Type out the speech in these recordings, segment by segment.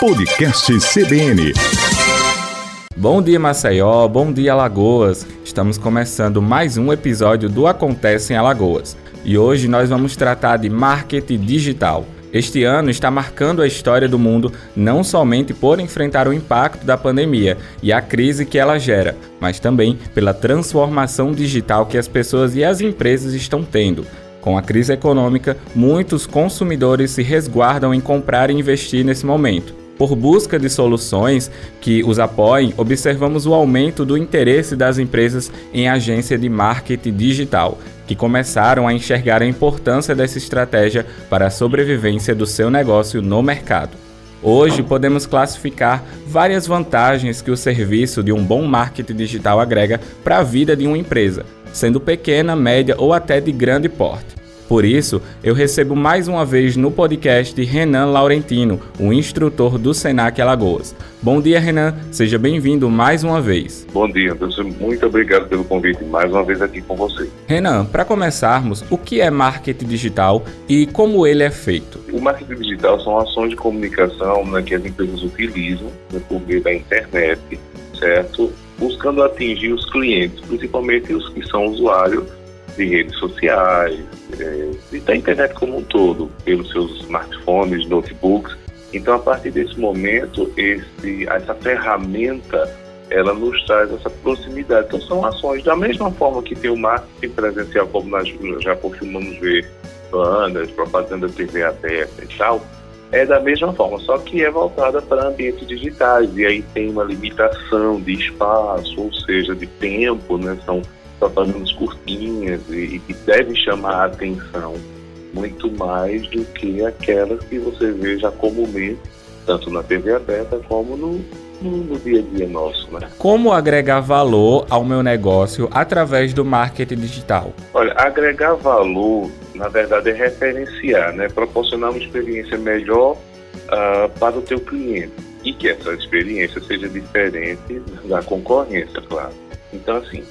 Podcast CBN. Bom dia, Maceió. Bom dia, Alagoas. Estamos começando mais um episódio do Acontece em Alagoas. E hoje nós vamos tratar de marketing digital. Este ano está marcando a história do mundo não somente por enfrentar o impacto da pandemia e a crise que ela gera, mas também pela transformação digital que as pessoas e as empresas estão tendo. Com a crise econômica, muitos consumidores se resguardam em comprar e investir nesse momento. Por busca de soluções que os apoiem, observamos o aumento do interesse das empresas em agência de marketing digital, que começaram a enxergar a importância dessa estratégia para a sobrevivência do seu negócio no mercado. Hoje podemos classificar várias vantagens que o serviço de um bom marketing digital agrega para a vida de uma empresa, sendo pequena, média ou até de grande porte. Por isso, eu recebo mais uma vez no podcast Renan Laurentino, o instrutor do Senac Alagoas. Bom dia, Renan. Seja bem-vindo mais uma vez. Bom dia, Anderson. Muito obrigado pelo convite mais uma vez aqui com você. Renan, para começarmos, o que é marketing digital e como ele é feito? O marketing digital são ações de comunicação né, que as empresas utilizam né, por meio da internet, certo? Buscando atingir os clientes, principalmente os que são usuários de redes sociais, é, e da internet como um todo, pelos seus smartphones, notebooks. Então, a partir desse momento, esse, essa ferramenta ela nos traz essa proximidade. Então, são ações da mesma forma que tem o marketing presencial, como nós já costumamos ver bandas, propaganda TV aberta e tal, é da mesma forma, só que é voltada para ambientes digitais e aí tem uma limitação de espaço, ou seja, de tempo, né? São propagandas curtinhas e, que devem chamar a atenção muito mais do que aquelas que você vê já comumente, tanto na TV aberta como no, no, dia a dia nosso. Né? Como agregar valor ao meu negócio através do marketing digital? Olha, agregar valor, na verdade, é referenciar, né? proporcionar uma experiência melhor uh, para o teu cliente e que essa experiência seja diferente da concorrência, claro. Então, assim,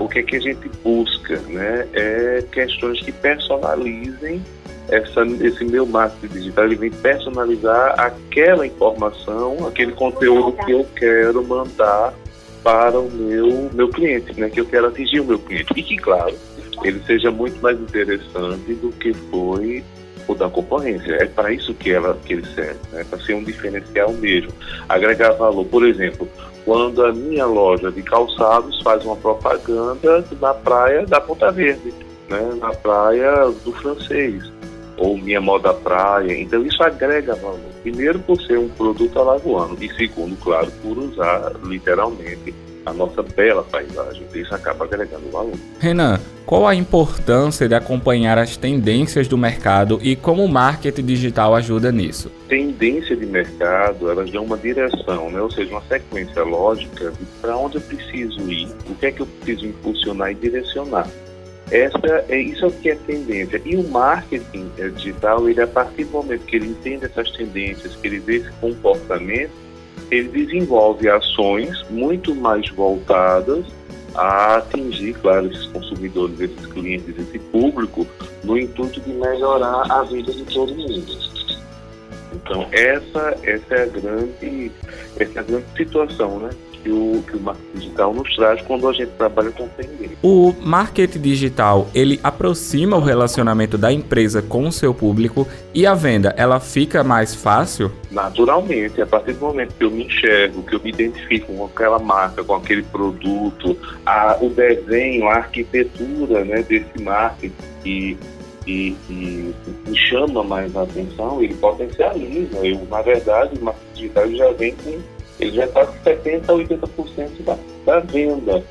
o que, é que a gente busca, né? É questões que personalizem essa, esse meu marketing digital, ele vem personalizar aquela informação, aquele conteúdo que eu quero mandar para o meu, meu cliente, né? Que eu quero atingir o meu cliente. E que, claro, ele seja muito mais interessante do que foi o da concorrência. É para isso que, ela, que ele serve, né? para ser um diferencial mesmo. Agregar valor. Por exemplo, quando a minha loja de calçados faz uma propaganda na praia da Ponta Verde, né? na praia do francês, ou minha moda praia. Então isso agrega valor. Primeiro por ser um produto alagoano e segundo, claro, por usar literalmente a nossa bela paisagem. Isso acaba agregando valor. Renan, qual a importância de acompanhar as tendências do mercado e como o marketing digital ajuda nisso? Tendência de mercado, elas dão uma direção, né? ou seja, uma sequência lógica de para onde eu preciso ir, o que é que eu preciso impulsionar e direcionar. Essa, é, isso é o que é tendência. E o marketing é, digital, ele a partir do momento que ele entende essas tendências, que ele vê esse comportamento, ele desenvolve ações muito mais voltadas a atingir, claro, esses consumidores, esses clientes, esse público, no intuito de melhorar a vida de todo mundo. Então, essa, essa, é, a grande, essa é a grande situação, né? que o, que o marketing digital nos traz quando a gente trabalha com tendência. O marketing digital, ele aproxima o relacionamento da empresa com o seu público e a venda, ela fica mais fácil? Naturalmente, a partir do momento que eu me enxergo, que eu me identifico com aquela marca, com aquele produto, a, o desenho, a arquitetura né, desse marketing que e, e, me chama mais a atenção, ele potencializa. Eu, na verdade, o marketing digital já vem com ele já está com 70% a 80% da, da venda.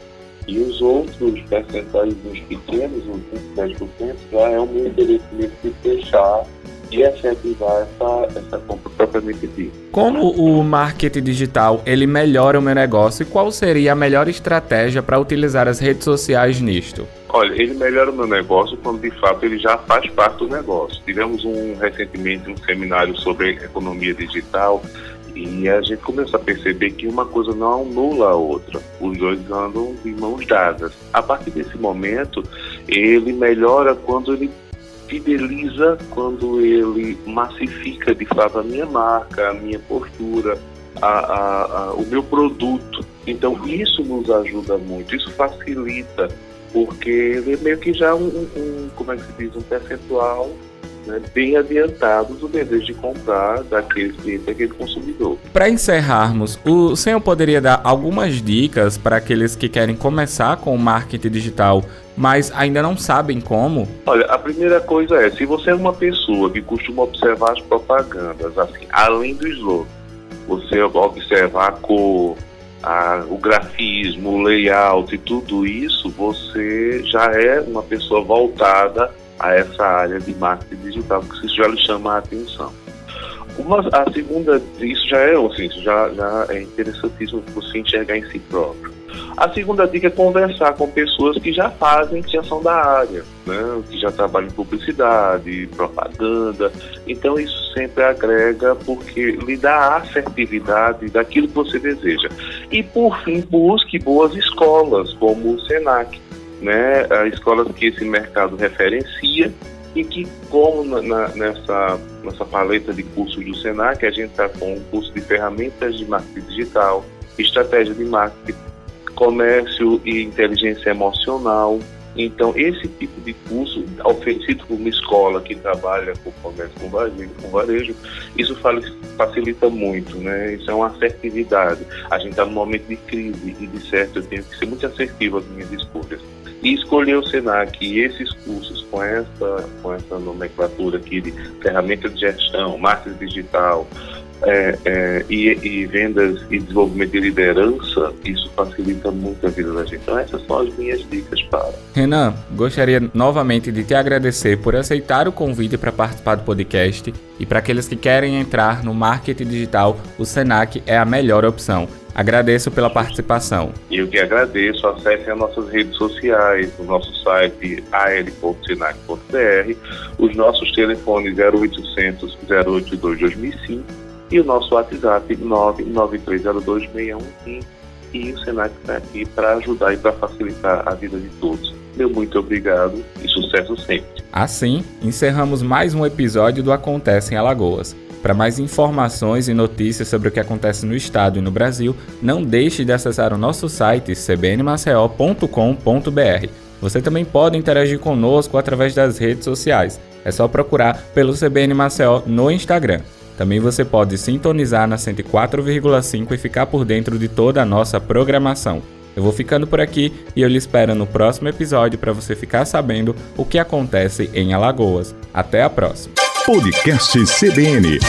E os outros percentuais dos pequenos, os 10%, já é o meu interesse de fechar e efetivar essa, essa compra propriamente dita. Como o marketing digital ele melhora o meu negócio e qual seria a melhor estratégia para utilizar as redes sociais nisto? Olha, ele melhora o meu negócio quando de fato ele já faz parte do negócio. Tivemos um recentemente um seminário sobre economia digital e a gente começou a perceber que uma coisa não anula a outra. Os dois andam de mãos dadas. A partir desse momento, ele melhora quando ele fideliza quando ele massifica de fato a minha marca, a minha postura, a, a, a, o meu produto. Então isso nos ajuda muito, isso facilita, porque é meio que já um, um como é que se diz, um percentual né, bem adiantado do desejo de comprar daquele cliente, daquele consumidor. Para encerrarmos, o senhor poderia dar algumas dicas para aqueles que querem começar com o marketing digital, mas ainda não sabem como? Olha, a primeira coisa é, se você é uma pessoa que costuma observar as propagandas, assim, além do slogan, você observar a cor, a, o grafismo, o layout e tudo isso, você já é uma pessoa voltada a essa área de marketing digital, porque isso já lhe chama a atenção. Uma, a segunda, isso já é, assim, isso já, já é interessantíssimo você enxergar em si próprio. A segunda dica é conversar com pessoas que já fazem, que são da área, né? que já trabalham em publicidade, propaganda. Então isso sempre agrega porque lhe dá a assertividade daquilo que você deseja. E por fim, busque boas escolas, como o SENAC né, escolas que esse mercado referencia e que, como na, nessa, nessa paleta de cursos do Senac, a gente está com o curso de ferramentas de marketing digital, estratégia de marketing, comércio e inteligência emocional. Então, esse tipo de curso, oferecido por uma escola que trabalha com comércio com varejo, com varejo isso facilita muito, né? Isso é uma assertividade. A gente está num momento de crise e, de certo, eu tenho que ser muito assertivo às minhas escolhas. E escolher o Senac e esses cursos com essa, com essa nomenclatura aqui de ferramenta de gestão, marketing digital é, é, e, e, vendas e desenvolvimento de liderança, isso facilita muito a vida da gente. Então essas são as minhas dicas para. Renan, gostaria novamente de te agradecer por aceitar o convite para participar do podcast e para aqueles que querem entrar no marketing digital, o Senac é a melhor opção. Agradeço pela participação. Eu que agradeço. Acessem as nossas redes sociais, o nosso site al.sinac.br, os nossos telefones 0800 082 2005 e o nosso WhatsApp 993026115 e o Senac está aqui para ajudar e para facilitar a vida de todos. Meu muito obrigado e sucesso sempre. Assim, encerramos mais um episódio do Acontece em Alagoas. Para mais informações e notícias sobre o que acontece no estado e no Brasil, não deixe de acessar o nosso site cbnmaceo.com.br. Você também pode interagir conosco através das redes sociais. É só procurar pelo CBN Maceió no Instagram. Também você pode sintonizar na 104,5 e ficar por dentro de toda a nossa programação. Eu vou ficando por aqui e eu lhe espero no próximo episódio para você ficar sabendo o que acontece em Alagoas. Até a próxima! Podcast CBN.